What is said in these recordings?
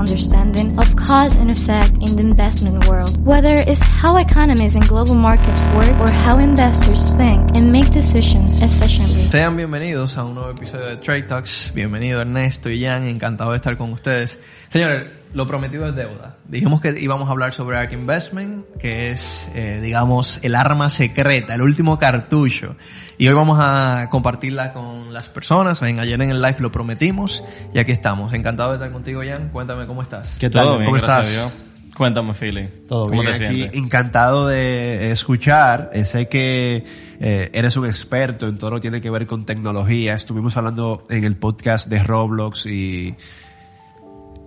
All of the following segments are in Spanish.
understanding of cause and effect in the investment world, whether it's how economies and global markets work or how investors think and make decisions efficiently. Sean bienvenidos a un nuevo episodio de Trade Talks. Bienvenido Ernesto y Jan, encantado de estar con ustedes. Señores, lo prometido es deuda. Dijimos que íbamos a hablar sobre ARK Investment, que es, eh, digamos, el arma secreta, el último cartucho. Y hoy vamos a compartirla con las personas. Ven, ayer en el live lo prometimos y aquí estamos. Encantado de estar contigo, Jan. Cuéntame cómo estás. ¿Qué tal? Todo bien, ¿Cómo estás? Cuéntame, Philly. Todo ¿Cómo bien te aquí, sientes? encantado de escuchar. Eh, Sé que eh, eres un experto en todo lo que tiene que ver con tecnología. Estuvimos hablando en el podcast de Roblox y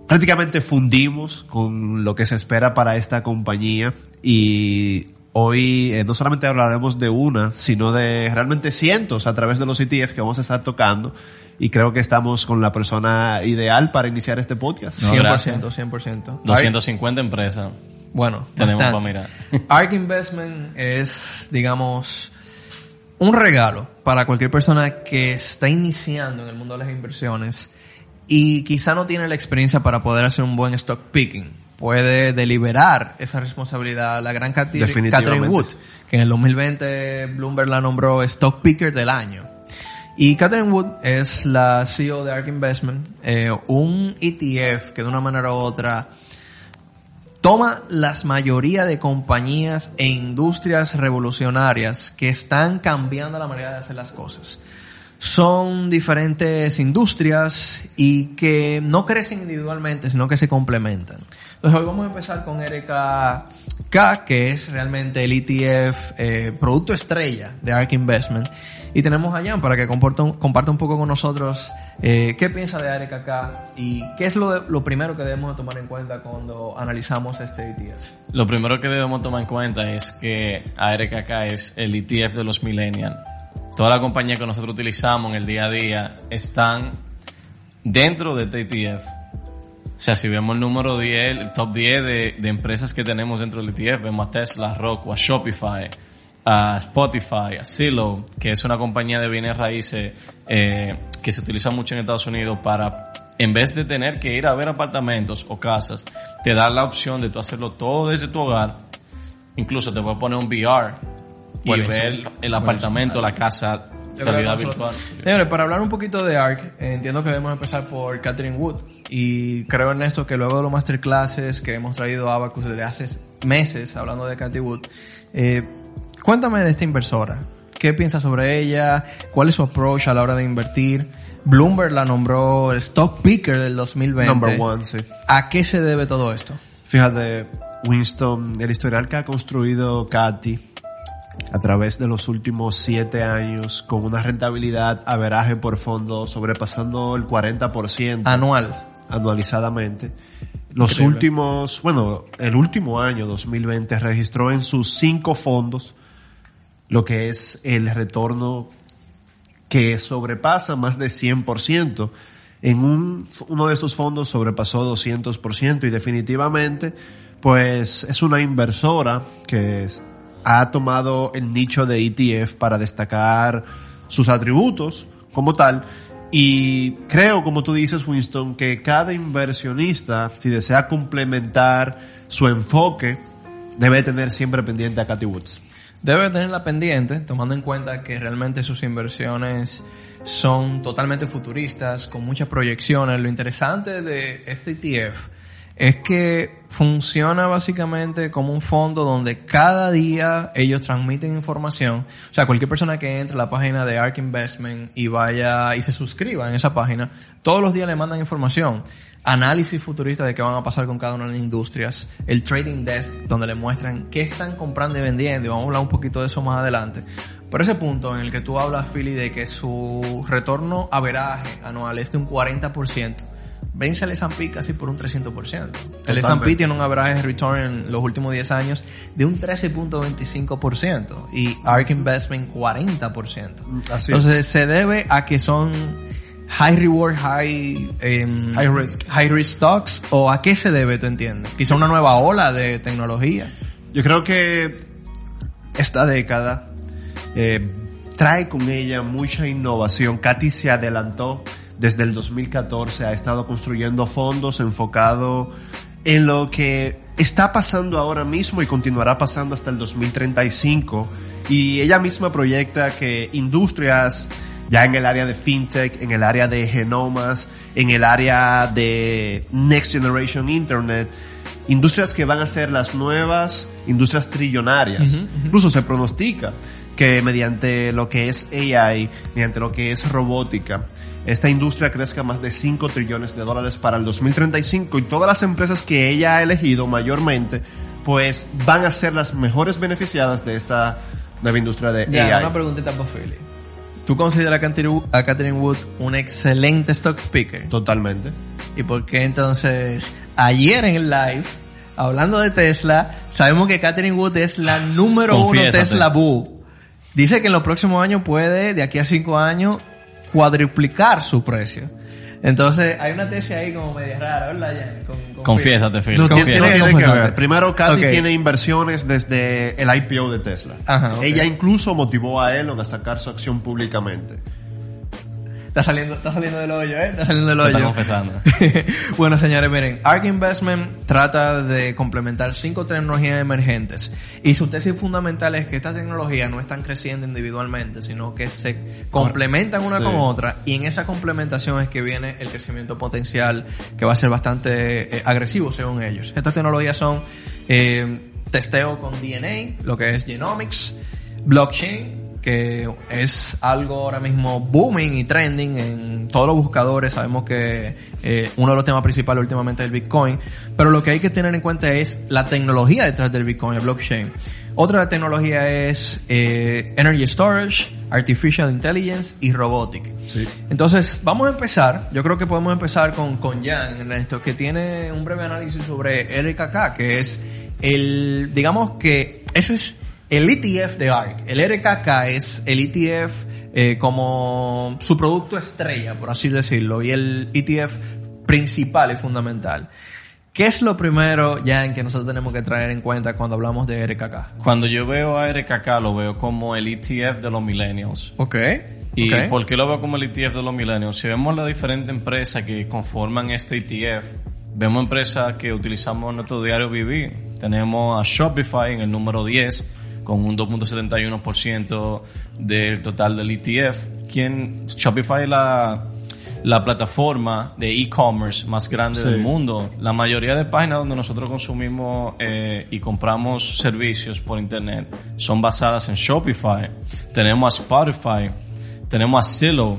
prácticamente fundimos con lo que se espera para esta compañía y hoy eh, no solamente hablaremos de una, sino de realmente cientos a través de los ETF que vamos a estar tocando y creo que estamos con la persona ideal para iniciar este podcast. No, 100%, gracias. 100%. 250 empresas. Bueno, Tenemos bastante. para mirar. ARK Investment es, digamos, un regalo para cualquier persona que está iniciando en el mundo de las inversiones y quizá no tiene la experiencia para poder hacer un buen stock picking. Puede deliberar esa responsabilidad a la gran Catherine Wood, que en el 2020 Bloomberg la nombró Stock Picker del año. Y Catherine Wood es la CEO de ARK Investment, eh, un ETF que de una manera u otra toma las mayoría de compañías e industrias revolucionarias que están cambiando la manera de hacer las cosas. Son diferentes industrias y que no crecen individualmente, sino que se complementan. Entonces hoy vamos a empezar con RKK, que es realmente el ETF, eh, producto estrella de ARK Investment. Y tenemos a Jan para que comporta comparta un poco con nosotros eh, qué piensa de RKK y qué es lo, lo primero que debemos de tomar en cuenta cuando analizamos este ETF. Lo primero que debemos tomar en cuenta es que ARKK es el ETF de los millennials. Toda la compañía que nosotros utilizamos en el día a día están dentro de ETF. O sea, si vemos el número 10, el top 10 de, de empresas que tenemos dentro del ETF, vemos a Tesla, a a Shopify, a Spotify, a Zillow, que es una compañía de bienes raíces eh, que se utiliza mucho en Estados Unidos para, en vez de tener que ir a ver apartamentos o casas, te da la opción de tú hacerlo todo desde tu hogar. Incluso te a poner un VR y ver el apartamento, la casa, Yo realidad virtual. Señores, para hablar un poquito de ARK, eh, entiendo que debemos empezar por Catherine Wood. Y creo, Ernesto, que luego de los masterclasses que hemos traído a Abacus desde hace meses, hablando de Cathy Wood, eh, cuéntame de esta inversora. ¿Qué piensas sobre ella? ¿Cuál es su approach a la hora de invertir? Bloomberg la nombró el Stock Picker del 2020. Number one, sí. ¿A qué se debe todo esto? Fíjate, Winston, el historial que ha construido Katy a través de los últimos siete años con una rentabilidad averaje por fondo sobrepasando el 40% Anual. anualizadamente. Los Increíble. últimos, bueno, el último año 2020 registró en sus cinco fondos lo que es el retorno que sobrepasa más de 100%. En un, uno de esos fondos sobrepasó 200% y definitivamente pues es una inversora que es- ha tomado el nicho de ETF para destacar sus atributos como tal y creo, como tú dices, Winston, que cada inversionista, si desea complementar su enfoque, debe tener siempre pendiente a Cathy Woods. Debe tenerla pendiente, tomando en cuenta que realmente sus inversiones son totalmente futuristas, con muchas proyecciones. Lo interesante de este ETF es que funciona básicamente como un fondo donde cada día ellos transmiten información. O sea, cualquier persona que entre a la página de ARK Investment y vaya y se suscriba en esa página, todos los días le mandan información. Análisis futurista de qué van a pasar con cada una de las industrias. El trading desk, donde le muestran qué están comprando y vendiendo. Y vamos a hablar un poquito de eso más adelante. Por ese punto en el que tú hablas, Philly, de que su retorno a veraje anual es de un 40%. Vence el S&P casi por un 300%. El S&P Totalmente. tiene un average return en los últimos 10 años de un 13.25% y ARK Investment 40%. Así Entonces se debe a que son high reward, high, em, High risk. high risk stocks o a qué se debe, tú entiendes? Quizá una nueva ola de tecnología. Yo creo que esta década eh, trae con ella mucha innovación. Katy se adelantó desde el 2014, ha estado construyendo fondos enfocado en lo que está pasando ahora mismo y continuará pasando hasta el 2035. Y ella misma proyecta que industrias ya en el área de fintech, en el área de genomas, en el área de Next Generation Internet, industrias que van a ser las nuevas industrias trillonarias. Incluso se pronostica que mediante lo que es AI, mediante lo que es robótica, esta industria crezca más de 5 trillones de dólares para el 2035 y todas las empresas que ella ha elegido mayormente, pues van a ser las mejores beneficiadas de esta nueva industria de Ya, AI. una preguntita para Philly. ¿Tú consideras a Catherine a Catherine Wood un excelente stock picker? Totalmente. ¿Y por qué entonces ayer en el live, hablando de Tesla, sabemos que Catherine Wood es la número uno Confiésate. Tesla Boo? Dice que en los próximos años puede, de aquí a cinco años, cuadruplicar su precio. Entonces, hay una tesis ahí como media rara, ¿verdad, Jan? Con- con Confiésate, Phil. No, tiene, Confiesa. no tiene que ver. Primero, Katy Ok. tiene inversiones desde el IPO de Tesla. Ajá. Ella incluso motivó a Elon a sacar su acción públicamente. Está saliendo, está saliendo del hoyo, ¿eh? Está saliendo del está hoyo. confesando. bueno, señores, miren, ARK Investment trata de complementar cinco tecnologías emergentes y su tesis fundamental es que estas tecnologías no están creciendo individualmente, sino que se complementan una Sí. con otra y en esa complementación es que viene el crecimiento potencial que va a ser bastante eh, agresivo según ellos. Estas tecnologías son eh, testeo con DNA, lo que es genomics, blockchain, que es algo ahora mismo booming y trending en todos los buscadores. Sabemos que eh, uno de los temas principales últimamente es el Bitcoin, pero lo que hay que tener en cuenta es la tecnología detrás del Bitcoin, el blockchain. Otra tecnología es eh, Energy Storage, Artificial Intelligence y Robotic. Sí. Entonces, vamos a empezar. Yo creo que podemos empezar con, con Jan, Ernesto, que tiene un breve análisis sobre RKK, que es el, digamos que eso es el ETF de ARK. El RKK es el ETF eh, como su producto estrella, por así decirlo, y el ETF principal y fundamental. ¿Qué es lo primero, Jan, que nosotros tenemos que traer en cuenta cuando hablamos de RKK? Cuando yo veo a RKK lo veo como el ETF de los millennials. Ok. ¿Y por qué lo veo como el ETF de los millennials? Si vemos las diferentes empresas que conforman este ETF, vemos empresas que utilizamos en nuestro diario vivir. Tenemos a Shopify en el número 10 con un 2.71% del total del ETF. Quien Shopify es la, la plataforma de e-commerce más grande Sí. del mundo. La mayoría de páginas donde nosotros consumimos eh, y compramos servicios por internet son basadas en Shopify. Tenemos a Spotify, tenemos a Zillow.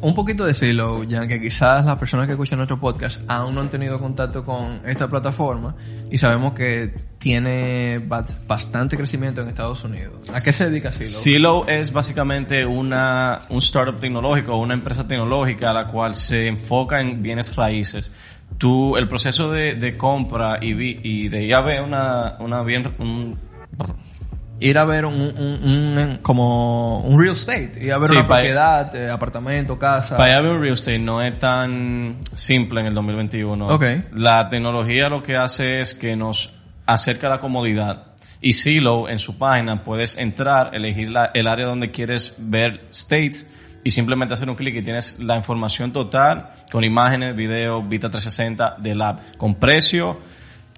Un poquito de Silo, ya que quizás las personas que escuchan nuestro podcast aún no han tenido contacto con esta plataforma y sabemos que tiene ba- bastante crecimiento en Estados Unidos. ¿A qué se dedica Silo? Zillow es básicamente una, un startup tecnológico, una empresa tecnológica a la cual se enfoca en bienes raíces. Tú, el proceso de, compra y, de ya ver una, bien, Ir a ver un, un- un- como un real estate, ir a ver Sí, una propiedad, eh, apartamento, casa. Para allá ver un real estate no es tan simple en el 2021. Ok. La tecnología lo que hace es que nos acerca la comodidad. Y Zillow, en su página, puedes entrar, elegir la- el área donde quieres ver states y simplemente hacer un clic y tienes la información total con imágenes, video, Vista 360 del app, con precio,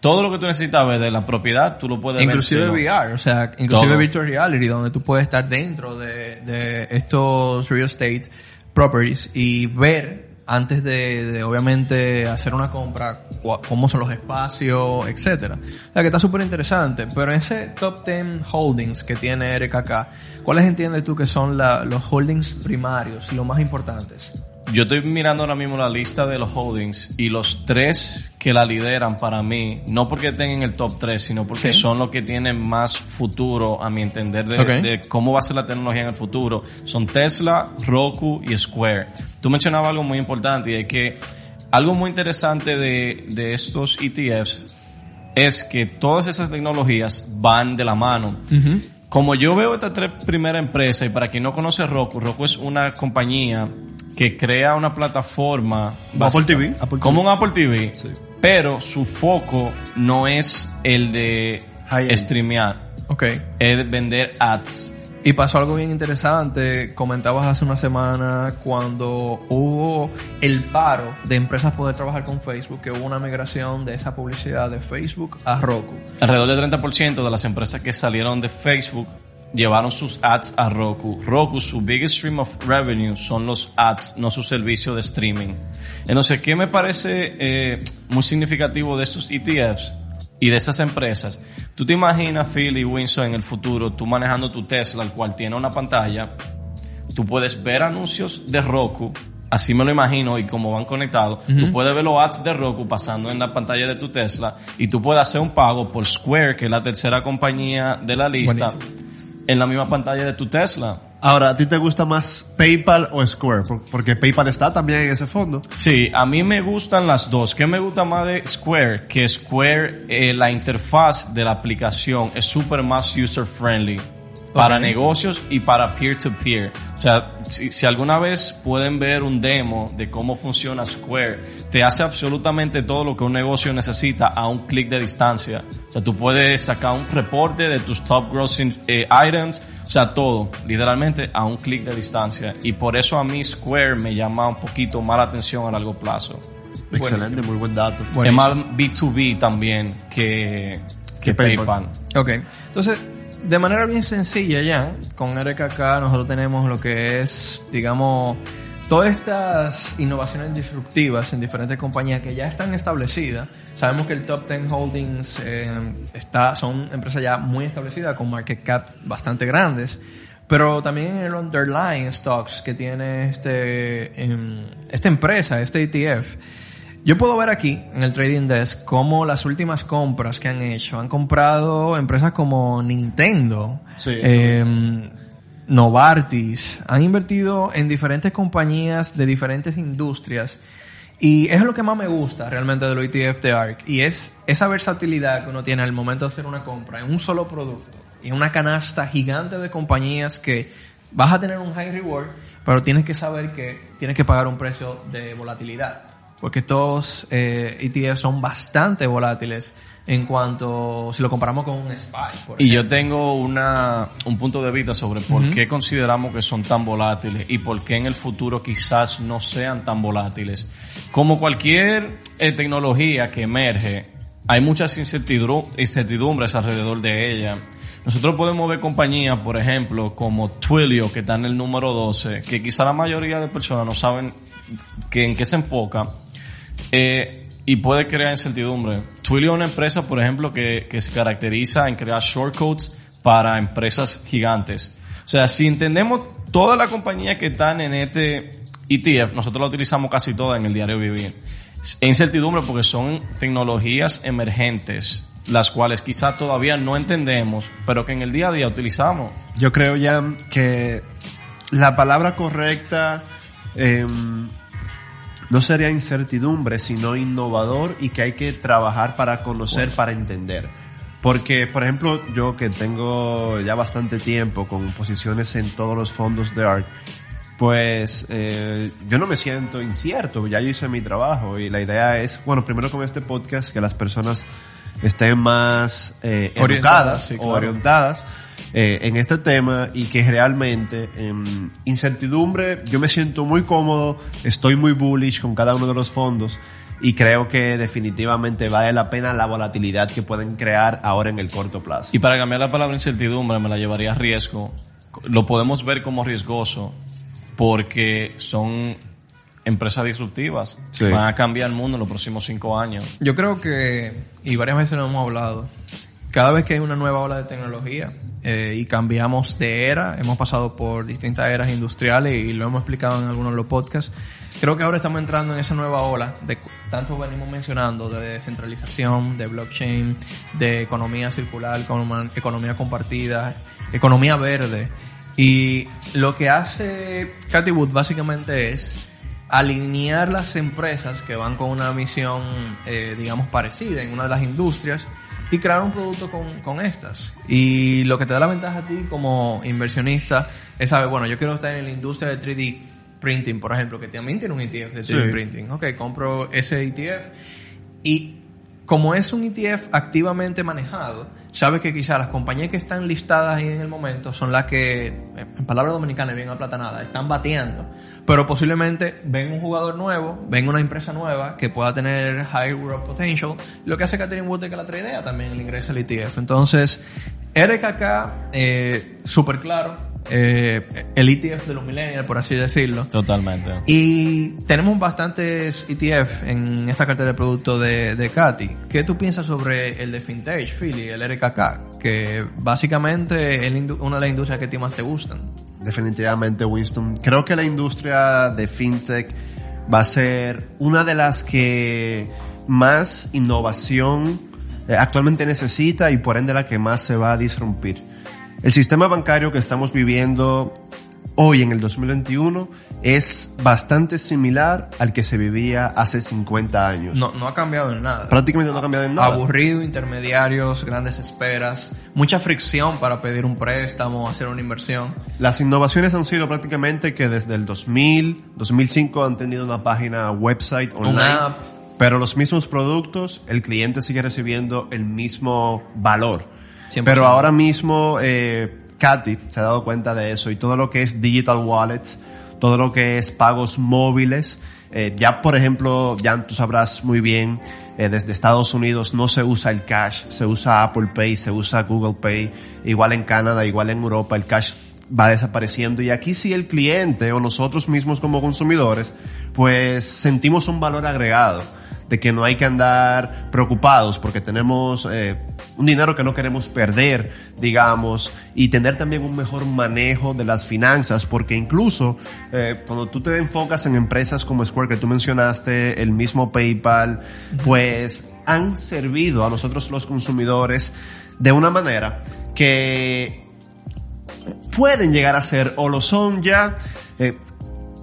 todo lo que tú necesitas ver de la propiedad, tú lo puedes Inclusive ver. Zillow. VR, o sea, inclusive Todo. virtual reality, donde tú puedes estar dentro de, de estos real estate properties y ver antes de, de, obviamente hacer una compra cómo son los espacios, etcétera. O sea que está súper interesante. Pero en ese top 10 holdings que tiene RKK, ¿cuáles entiendes tú que son la- los holdings primarios y los más importantes? Yo estoy mirando ahora mismo la lista de los holdings y los tres que la lideran para mí, no porque estén en el top 3, sino porque Sí. son los que tienen más futuro, a mi entender, de cómo va a ser la tecnología en el futuro. Son Tesla, Roku y Square. Tú mencionabas algo muy importante y es que algo muy interesante de, de estos ETFs es que todas esas tecnologías van de la mano. Como yo veo estas tres primeras empresas, y para quien no conoce Roku, Roku es una compañía que crea una plataforma Como Apple TV, Apple como TV. un Apple TV, Sí. pero su foco no es el de streamear. Ok. es vender ads. Y pasó algo bien interesante. Comentabas hace una semana cuando hubo el paro de empresas poder trabajar con Facebook, que hubo una migración de esa publicidad de Facebook a Roku. Alrededor del 30% de las empresas que salieron de Facebook llevaron sus ads a Roku. Roku, su biggest stream of revenue son los ads, no su servicio de streaming. Entonces, ¿qué me parece eh, muy significativo de estos ETFs y de estas empresas? Tú te imaginas, Phil y Winston, en el futuro, tú manejando tu Tesla, el cual tiene una pantalla, tú puedes ver anuncios de Roku, así me lo imagino y como van conectados, tú puedes ver los ads de Roku pasando en la pantalla de tu Tesla y tú puedes hacer un pago por Square, que es la tercera compañía de la lista, en la misma pantalla de tu Tesla. Ahora, ¿a ti te gusta más PayPal o Square? Por- Porque PayPal está también en ese fondo. Sí, a mí me gustan las dos. ¿Qué me gusta más de Square? Que Square, eh, la interfaz de la aplicación es súper más user friendly. Para Ok. negocios y para peer-to-peer. O sea, si, si alguna vez pueden ver un demo de cómo funciona Square, te hace absolutamente todo lo que un negocio necesita a un clic de distancia. O sea, tú puedes sacar un reporte de tus top grossing eh, items, o sea, todo, literalmente a un clic de distancia. Y por eso a mí Square me llama un poquito más la atención a largo plazo. Excelente, muy buen dato. Es más B2B también que, que Que PayPal. PayPal. Ok, entonces, de manera bien sencilla ya, con RKK nosotros tenemos lo que es, digamos, todas estas innovaciones disruptivas en diferentes compañías que ya están establecidas. Sabemos que el Top 10 Holdings eh, está, son empresas ya muy establecidas con market cap bastante grandes. Pero también en el underlying stocks que tiene este, em, esta empresa, este ETF, yo puedo ver aquí en el Trading Desk cómo las últimas compras que han hecho han comprado empresas como Nintendo, Sí, eh, Novartis, han invertido en diferentes compañías de diferentes industrias. Y es lo que más me gusta realmente de los ETF de ARK y es esa versatilidad que uno tiene al momento de hacer una compra en un solo producto. Y en una canasta gigante de compañías que vas a tener un high reward, pero tienes que saber que tienes que pagar un precio de volatilidad porque estos eh, ETFs son bastante volátiles en cuanto si lo comparamos con un SPY. por Y yo tengo una, un punto de vista sobre por qué consideramos que son tan volátiles y por qué en el futuro quizás no sean tan volátiles. Como cualquier eh, tecnología que emerge, hay muchas incertidum- incertidumbres alrededor de ella. Nosotros podemos ver compañías, por ejemplo, como Twilio, que está en el número 12, que quizá la mayoría de personas no saben que, en qué se enfoca, eh, y puede crear incertidumbre. Twilio es una empresa, por ejemplo, que, que se caracteriza en crear shortcodes para empresas gigantes. O sea, si entendemos todas las compañías que están en este ETF, nosotros la utilizamos casi todas en el diario vivir. Es incertidumbre porque son tecnologías emergentes, las cuales quizás todavía no entendemos, pero que en el día a día utilizamos. Yo creo ya que la palabra correcta em, no sería incertidumbre, sino innovador y que hay que trabajar para conocer, para entender. Porque, por ejemplo, yo que tengo ya bastante tiempo con posiciones en todos los fondos de ARC, pues eh, yo no me siento incierto, ya yo hice mi trabajo y la idea es, bueno, primero con este podcast que las personas estén más eh, Orientadas, educadas sí, o orientadas eh, en este tema y que realmente em, incertidumbre, yo me siento muy cómodo, estoy muy bullish con cada uno de los fondos y creo que definitivamente vale la pena la volatilidad que pueden crear ahora en el corto plazo. Y para cambiar la palabra incertidumbre me la llevaría a riesgo. Lo podemos ver como riesgoso porque son empresas disruptivas. Sí. Van a cambiar el mundo en los próximos cinco años. Yo creo que, y varias veces lo hemos hablado, cada vez que hay una nueva ola de tecnología eh, y cambiamos de era, hemos pasado por distintas eras industriales y lo hemos explicado en algunos de los podcasts, creo que ahora estamos entrando en esa nueva ola de tanto venimos mencionando de descentralización, de blockchain, de economía circular, econom- economía compartida, economía verde. Y lo que hace Cathy Wood básicamente es alinear las empresas que van con una misión, eh, digamos, parecida en una de las industrias y crear un producto con, con estas. Y lo que te da la ventaja a ti como inversionista es saber, bueno, yo quiero estar en la industria de 3D printing, por ejemplo, que también tiene un ETF de 3D Sí. printing. Ok, compro ese ETF y como es un ETF activamente manejado, sabes que quizás las compañías que están listadas ahí en el momento son las que, en palabras dominicanas bien aplatanada, están bateando. Pero posiblemente ven un jugador nuevo, ven una empresa nueva que pueda tener high growth potential. Lo que hace Catherine Wood que la idea también el ingreso al ETF. Entonces, RKK, eh, súper claro, eh, el ETF de los millennials, por así decirlo. Totalmente. Y tenemos bastantes ETF en esta cartera de productos de, de Katy. ¿Qué tú piensas sobre el de Fintech, Philly, el RKK? Que básicamente es una de las industrias que a ti más te gustan. Definitivamente, Winston. Creo que la industria de FinTech va a ser una de las que más innovación eh, actualmente necesita y por ende la que más se va a disrumpir. El sistema bancario que estamos viviendo hoy en el 2021 es bastante similar al que se vivía hace 50 años. No, no ha cambiado en nada. Prácticamente no ha cambiado en nada. Aburrido, intermediarios, grandes esperas, mucha fricción para pedir un préstamo, hacer una inversión. Las innovaciones han sido prácticamente que desde el 2000, 2005 han tenido una página website online. Una app. Pero los mismos productos, el cliente sigue recibiendo el mismo valor. 100%. Pero ahora mismo, eh, Katy se ha dado cuenta de eso y todo lo que es digital wallets, todo lo que es pagos móviles, eh, ya por ejemplo, ya tú sabrás muy bien, eh, desde Estados Unidos no se usa el cash, se usa Apple Pay, se usa Google Pay, igual en Canadá, igual en Europa, el cash va desapareciendo y aquí sí el cliente o nosotros mismos como consumidores pues sentimos un valor agregado de que no hay que andar preocupados porque tenemos eh, un dinero que no queremos perder, digamos, y tener también un mejor manejo de las finanzas, porque incluso eh, cuando tú te enfocas en empresas como Square que tú mencionaste, el mismo PayPal, pues han servido a nosotros los consumidores de una manera que pueden llegar a ser o lo son ya eh,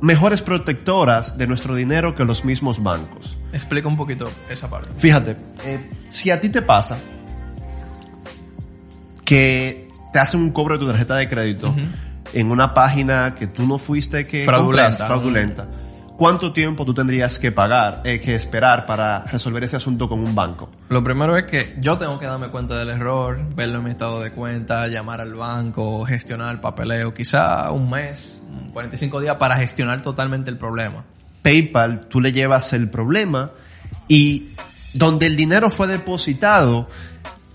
mejores protectoras de nuestro dinero que los mismos bancos. Explica un poquito esa parte. Fíjate, eh, si a ti te pasa que te hacen un cobro de tu tarjeta de crédito en una página que tú no fuiste que Fraudulenta. compraste, fraudulenta, ¿cuánto tiempo tú tendrías que pagar, eh, que esperar para resolver ese asunto con un banco? Lo primero es que yo tengo que darme cuenta del error, verlo en mi estado de cuenta, llamar al banco, gestionar el papeleo, quizá un mes, 45 días para gestionar totalmente el problema. PayPal, tú le llevas el problema y donde el dinero fue depositado,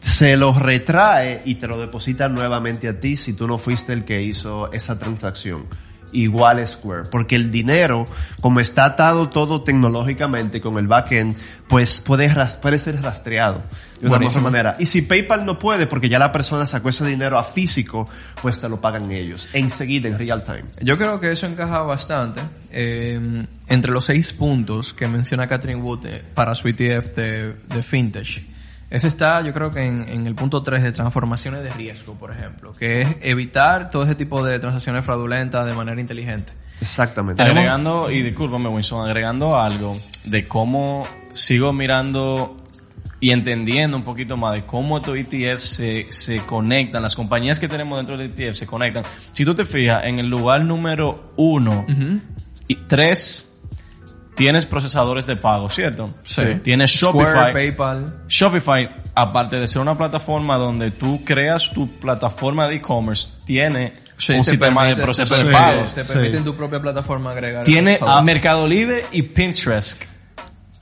se lo retrae y te lo deposita nuevamente a ti si tú no fuiste el que hizo esa transacción. Igual Square, porque el dinero, como está atado todo tecnológicamente con el backend, pues puede, puede ser rastreado de una mejor manera. Y si PayPal no puede, porque ya la persona sacó ese dinero a físico, pues te lo pagan ellos, enseguida, en real time. Yo creo que eso encaja bastante eh, entre los seis puntos que menciona Catherine Wood eh, para su ETF de, de Fintech. Ese está, yo creo que en, en el punto 3 de transformaciones de riesgo, por ejemplo, que es evitar todo ese tipo de transacciones fraudulentas de manera inteligente. Exactamente. Agregando, y discúlpame Winston, agregando algo de cómo sigo mirando y entendiendo un poquito más de cómo estos ETFs se, se conectan, las compañías que tenemos dentro del ETF se conectan. Si tú te fijas, en el lugar número uno y tres, tienes procesadores de pago, ¿cierto? Sí. Tienes Square, Shopify. PayPal. Shopify, aparte de ser una plataforma donde tú creas tu plataforma de e-commerce, tiene Sí, un te sistema de permite- proceso te de pagos. Te Sí. permite en tu propia plataforma agregar. Tiene pagos. Mercado Libre y Pinterest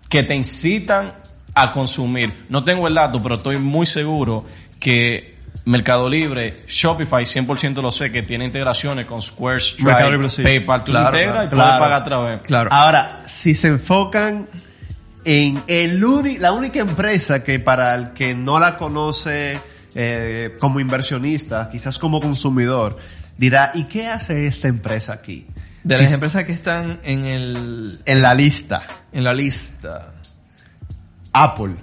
que te incitan a consumir. No tengo el dato, pero estoy muy seguro que Mercado Libre, Shopify 100% lo sé, que tiene integraciones con Square, Stripe, Mercado Libre, sí. PayPal. Tú Claro, lo integras claro, y puedes claro. pagar a través. Claro. Ahora, si se enfocan en el uni- la única empresa que para el que no la conoce eh, como inversionista, quizás como consumidor, dirá, ¿y qué hace esta empresa aquí? de Si- las empresas que están en el en la lista, en la lista. Apple.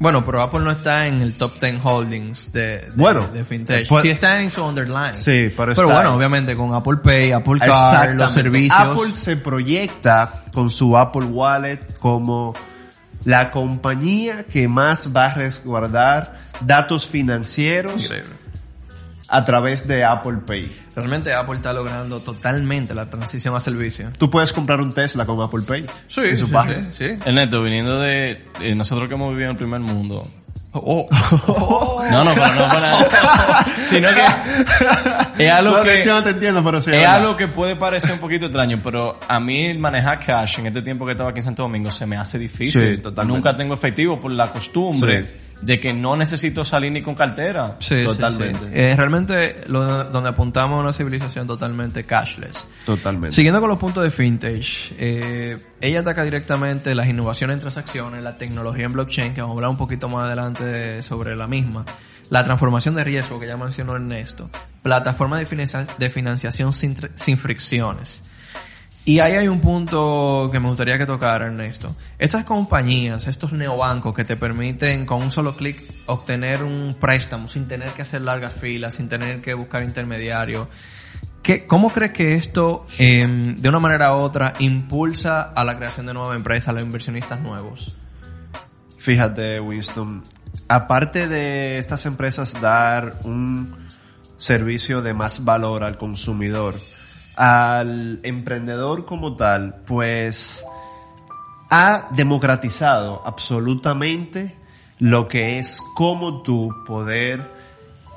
Bueno, pero Apple no está en el top 10 holdings de, de, Bueno, de fintech. pues- sí está en su underline. Sí, pero está bueno, ahí. obviamente con Apple Pay, Apple Card, los servicios. Apple se proyecta con su Apple Wallet como la compañía que más va a resguardar datos financieros Increíble. A través de Apple Pay. Realmente Apple está logrando totalmente la transición a servicio. Tú puedes comprar un Tesla con Apple Pay. Sí, en su sí, página. sí, sí. Ernesto, viniendo de eh, nosotros que hemos vivido en el primer mundo. Oh. No, no, pero no para Sino que es algo No, te que... entiendo, te entiendo, pero sí. Es algo que puede parecer un poquito extraño, pero a mí manejar cash en este tiempo que estaba aquí en Santo Domingo se me hace difícil. Sí. Nunca tengo efectivo por la costumbre Sí. De que no necesito salir ni con cartera. Sí, sí, Totalmente. sí. Eh, realmente lo, donde apuntamos a una civilización totalmente cashless. Totalmente. Siguiendo con los puntos de Vintage, eh, ella ataca directamente las innovaciones en transacciones, la tecnología en blockchain, que vamos a hablar un poquito más adelante sobre la misma, la transformación de riesgo que ya mencionó Ernesto, plataforma de, de financiación sin fricciones. Y ahí hay un punto que me gustaría que tocara, Ernesto. Estas compañías, estos neobancos que te permiten con un solo clic obtener un préstamo sin tener que hacer largas filas, sin tener que buscar intermediarios. ¿Qué, ¿Cómo crees que esto, eh, de una manera u otra, impulsa a la creación de nuevas empresas, a los inversionistas nuevos? Fíjate, Winston, aparte de estas empresas dar un servicio de más valor al consumidor, al emprendedor como tal, pues ha democratizado absolutamente lo que es cómo tú poder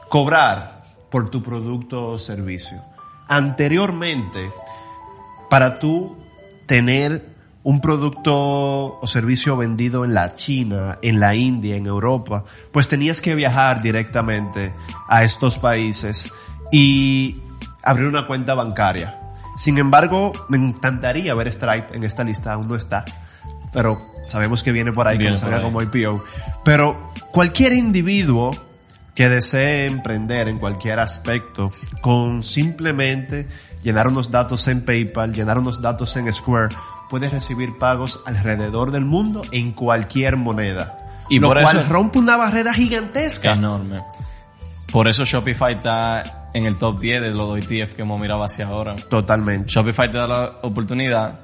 cobrar por tu producto o servicio. Anteriormente, para tú tener un producto o servicio vendido en la China, en la India, en Europa, pues tenías que viajar directamente a estos países y abrir una cuenta bancaria. Sin embargo, me encantaría ver Stripe en esta lista, aún no está, pero sabemos que viene por ahí, que Viene nos salga ahí. como IPO. Pero cualquier individuo que desee emprender en cualquier aspecto con simplemente llenar unos datos en PayPal, llenar unos datos en Square, puede recibir pagos alrededor del mundo en cualquier moneda. Y lo por cual eso- rompe una barrera gigantesca. Enorme. Por eso Shopify está en el top 10 de los ETF que hemos mirado hacia ahora. Totalmente. Shopify te da la oportunidad,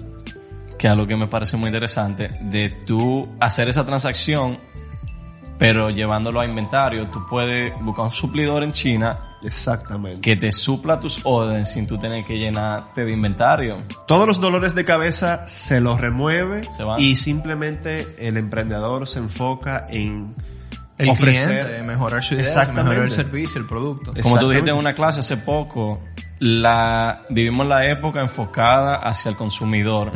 que es algo que me parece muy interesante, de tú hacer esa transacción, pero llevándolo a inventario. Tú puedes buscar un suplidor en China Exactamente. que te supla tus órdenes sin tú tener que llenarte de inventario. Todos los dolores de cabeza se los remueve Se y simplemente el emprendedor se enfoca en El ofrecer cliente, mejorar su idea, Exactamente. mejorar el servicio, el producto. Como tú dijiste en una clase hace poco, la, vivimos la época enfocada hacia el consumidor.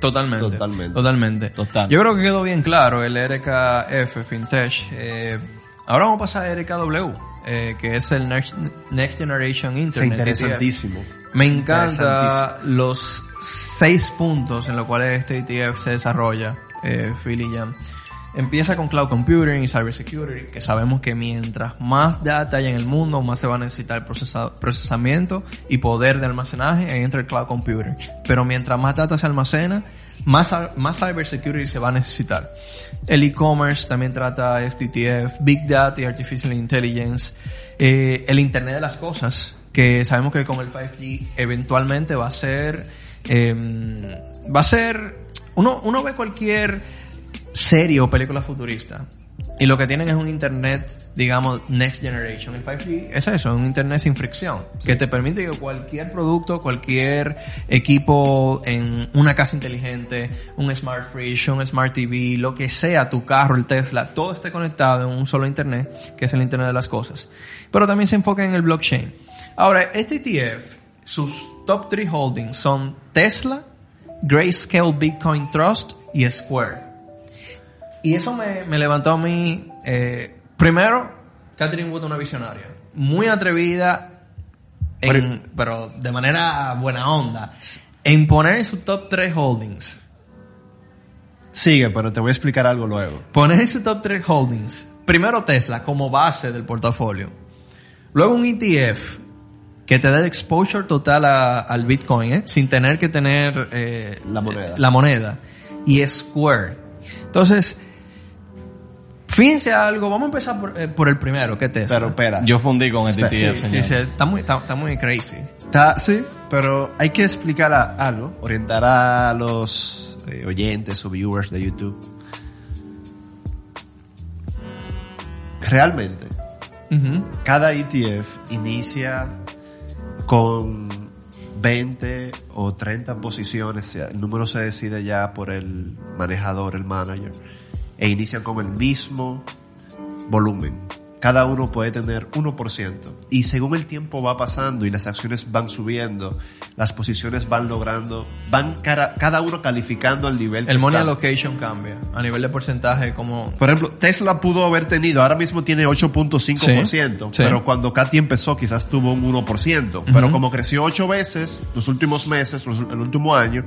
Totalmente. Totalmente. Totalmente. Total. Yo creo que quedó bien claro el RKF FinTech. Eh, ahora vamos a pasar a RKW, eh, que es el Next, Next Generation Internet. interesantísimo. ETF. Me encanta los seis puntos en los cuales este ETF se desarrolla, eh, Phil y Jan. Empieza con cloud computing y cybersecurity, que sabemos que mientras más data hay en el mundo, más se va a necesitar procesa- procesamiento y poder de almacenaje, ahí entra el cloud computing. Pero mientras más data se almacena, más, más cybersecurity se va a necesitar. El e-commerce también trata ETF, Big Data y Artificial Intelligence, eh, el Internet de las Cosas, que sabemos que con el 5G eventualmente va a ser, eh, va a ser, uno, uno ve cualquier serie o película futurista y lo que tienen es un internet, digamos, next generation. El 5G es eso, un internet sin fricción, que te permite que cualquier producto, cualquier equipo en una casa inteligente, un smart fridge, un smart TV, lo que sea, tu carro, el Tesla, todo esté conectado en un solo internet, que es el internet de las cosas. Pero también se enfoca en el blockchain. Ahora, este ETF, sus top 3 holdings son Tesla, Grayscale Bitcoin Trust y Square. Y eso me, me levantó a mí, eh, primero, Catherine Wood una visionaria, muy atrevida, en- pero de manera buena onda, en poner en su top 3 holdings, Sigue, pero te voy a explicar algo luego. poner en su top 3 holdings, primero Tesla como base del portafolio, luego un ETF que te dé exposure total a- al Bitcoin, ¿eh? sin tener que tener eh, La moneda. la moneda, y Square. Entonces, fíjense algo, vamos a empezar por, eh, por el primero, que es Tesla. Pero espera. Yo fundí con este Espera. ETF, Sí, señor. sí, está muy, está, está muy crazy. Está- sí, pero hay que explicar a- algo, orientar a los eh, oyentes o viewers de YouTube. Realmente, Ujú. cada ETF inicia con 20 o 30 posiciones, el número se decide ya por el manejador, el manager, e inician con el mismo volumen. Cada uno puede tener 1%. Y según el tiempo va pasando y las acciones van subiendo, las posiciones van logrando, van cara- cada uno calificando al nivel que El money está. allocation cambia. A nivel de porcentaje, como... Por ejemplo, Tesla pudo haber tenido, ahora mismo tiene 8.5%, Sí, sí. pero cuando Katy empezó quizás tuvo un 1%, pero Ujú. como creció 8 veces los últimos meses, el último año,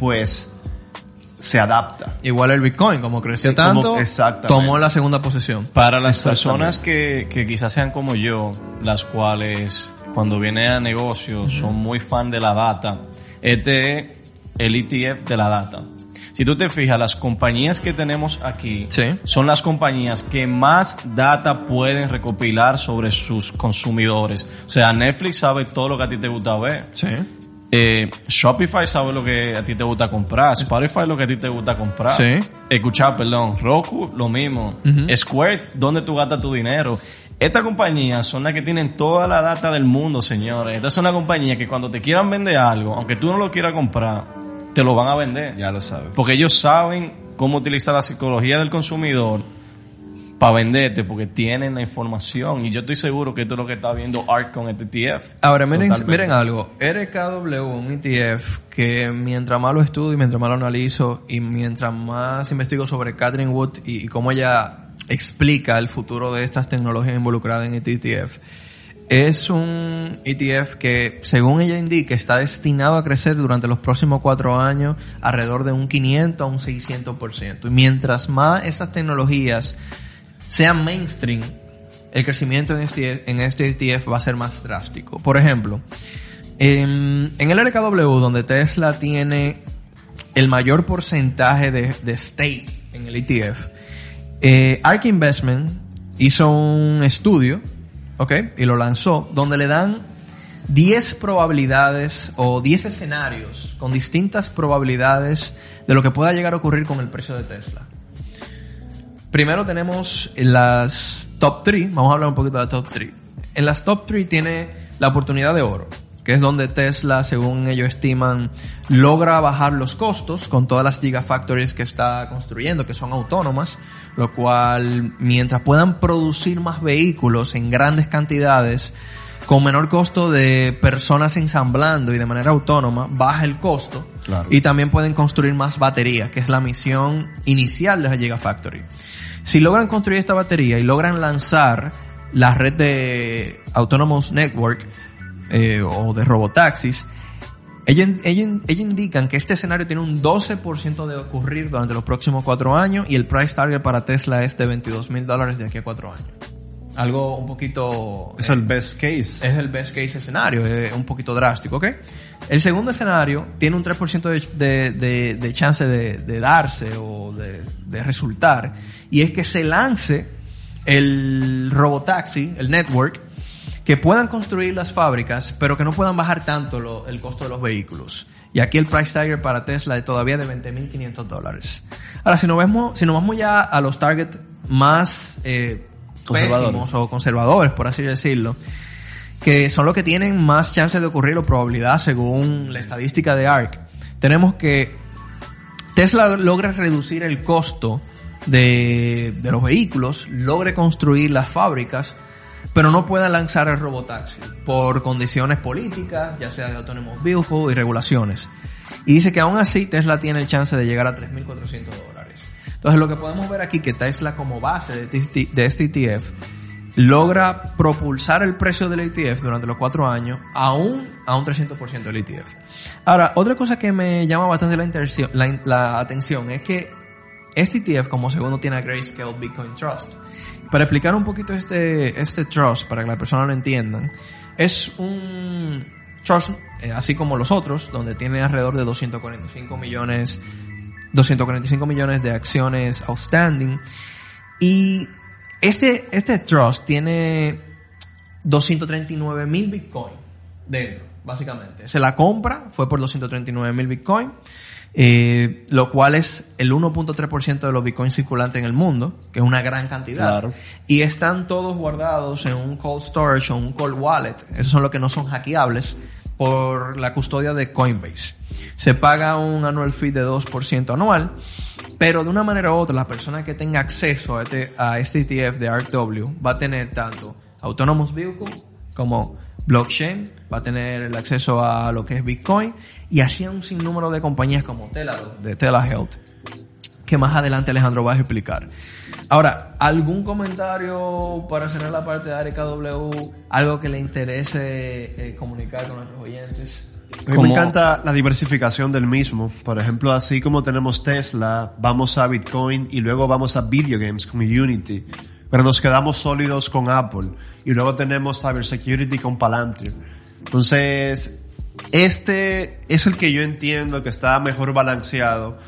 pues se adapta. Igual el Bitcoin, como creció como- tanto, exactamente. tomó la segunda posición. Para las personas que, que quizás sean como yo, las cuales cuando viene a negocios son muy fan de la data, este es el ETF de la data. Si tú te fijas, las compañías que tenemos aquí Sí. son las compañías que más data pueden recopilar sobre sus consumidores. O sea, Netflix sabe todo lo que a ti te gusta ver. Sí. Eh, Shopify sabe lo que a ti te gusta comprar. Spotify lo que a ti te gusta comprar. Sí. Escuchar, perdón. Roku, lo mismo. Ujú. Square, ¿dónde tú gastas tu dinero? Estas compañías son las que tienen toda la data del mundo, señores. Estas son las compañías que cuando te quieran vender algo, aunque tú no lo quieras comprar, te lo van a vender. Ya lo sabes. Porque ellos saben cómo utilizar la psicología del consumidor para venderte, porque tienen la información. Y yo estoy seguro que esto es lo que está viendo ARC con este ETF. Ahora, miren, Totalmente. miren algo. RKW, un ETF que mientras más lo estudio y mientras más lo analizo y mientras más investigo sobre Catherine Wood y, y cómo ella explica el futuro de estas tecnologías involucradas en este ETF, es un ETF que, según ella indica, está destinado a crecer durante los próximos cuatro años alrededor de un 500 a un 600%. Y mientras más esas tecnologías sean mainstream, el crecimiento en este, en este ETF va a ser más drástico. Por ejemplo, en, en el RKW, donde Tesla tiene el mayor porcentaje de, de stake en el ETF, eh, ARK Investment hizo un estudio, ¿ok? Y lo lanzó, donde le dan 10 probabilidades o 10 escenarios con distintas probabilidades de lo que pueda llegar a ocurrir con el precio de Tesla. Primero tenemos las top 3, vamos a hablar un poquito de la top 3. En las top 3 tiene la oportunidad de oro, que es donde Tesla, según ellos estiman, logra bajar los costos con todas las gigafactories que está construyendo, que son autónomas, lo cual mientras puedan producir más vehículos en grandes cantidades, con menor costo de personas ensamblando y de manera autónoma, baja el costo Claro. y también pueden construir más baterías, que es la misión inicial de la Gigafactory. Si logran construir esta batería y logran lanzar la red de Autonomous Network eh, o de robotaxis, ellos, ellos- ellos indican que este escenario tiene un 12% de ocurrir durante los próximos cuatro años y el price target para Tesla es de 22 mil dólares de aquí a cuatro años. Algo un poquito... Es el best case. Es el best case escenario, es un poquito drástico, ¿ok? El segundo escenario tiene un 3% de, de, de, de chance de, darse o de, de resultar, y es que se lance el robotaxi, el network, que puedan construir las fábricas, pero que no puedan bajar tanto lo- el costo de los vehículos. Y aquí el price tagger para Tesla es todavía de 20.500 dólares. Ahora, si nos vemos, si nos vamos ya a los targets más eh. Pésimos o conservadores, por así decirlo, que son los que tienen más chance de ocurrir o probabilidad según la estadística de ARC, tenemos que Tesla logra reducir el costo de, de los vehículos, logre construir las fábricas, pero no pueda lanzar el robotaxi por condiciones políticas, ya sea de Autonomous Vehicle y regulaciones. Y dice que aún así Tesla tiene el chance de llegar a 3.400 dólares. Entonces lo que podemos ver aquí que Tesla como base de este, ETF logra propulsar el precio del ETF durante los cuatro años aún a un 300% del ETF. Ahora, otra cosa que me llama bastante la, la, la atención es que este ETF como segundo tiene a Grayscale Bitcoin Trust. Para explicar un poquito este, este trust, para que las personas lo entiendan, es un trust, eh, así como los otros, donde tiene alrededor de 245 millones, 245 millones de acciones outstanding. Y este, este trust tiene 239 mil Bitcoin dentro, básicamente. Se la compra, fue por 239 mil Bitcoin. eh, lo cual es el 1.3% de los bitcoins circulantes en el mundo, que es una gran cantidad. Claro. Y están todos guardados en un cold storage o un cold wallet. Esos son los que no son hackeables por la custodia de Coinbase. Se paga un annual fee de 2% anual, pero de una manera u otra, la persona que tenga acceso a este, a este ETF de ARKW va a tener tanto Autonomous Vehicle como blockchain, va a tener el acceso a lo que es Bitcoin y así a un sinnúmero de compañías como Teladoc, de Telehealth, que más adelante Alejandro va a explicar. Ahora, ¿algún comentario para cerrar la parte de ARKW? ¿Algo que le interese eh, comunicar con nuestros oyentes? A mí Como- me encanta la diversificación del mismo. Por ejemplo, así como tenemos Tesla, vamos a Bitcoin y luego vamos a video games con Unity. Pero nos quedamos sólidos con Apple. Y luego tenemos Cybersecurity con Palantir. Entonces, este es el que yo entiendo que está mejor balanceado.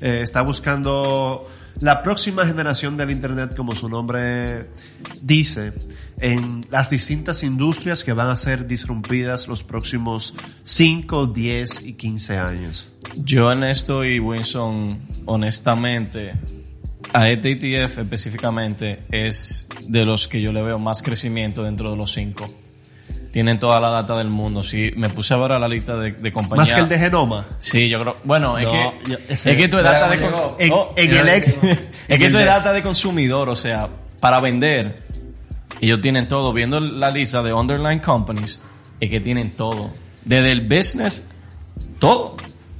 Eh, está buscando la próxima generación del Internet, como su nombre dice, en las distintas industrias que van a ser disrumpidas los próximos 5, 10 y 15 años. Yo en esto y Winston, honestamente, a este ETF específicamente es de los que yo le veo más crecimiento dentro de los cinco. Tienen toda la data del mundo. Si me puse a ver a la lista de, de compañías. Más que el de Genoma. Sí, yo creo. Bueno, es No, que yo- ese- es que Mira data de. En, Oh, en el ex. es en que es data de consumidor, o sea, para vender. Ellos tienen todo. Viendo la lista de underline companies, es que tienen todo. Desde el business, todo.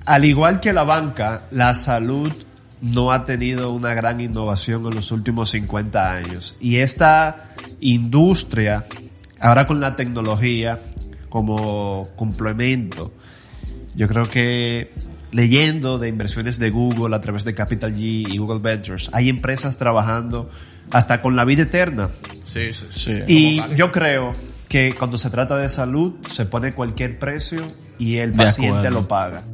Al igual que la banca, la salud no ha tenido una gran innovación en los últimos 50 años. Y esta industria, ahora con la tecnología como complemento, yo creo que leyendo de inversiones de Google a través de Capital G y Google Ventures, hay empresas trabajando hasta con la vida eterna. Sí, sí. Sí. Y yo creo que cuando se trata de salud, se pone cualquier precio y el De paciente acuerdo. lo paga.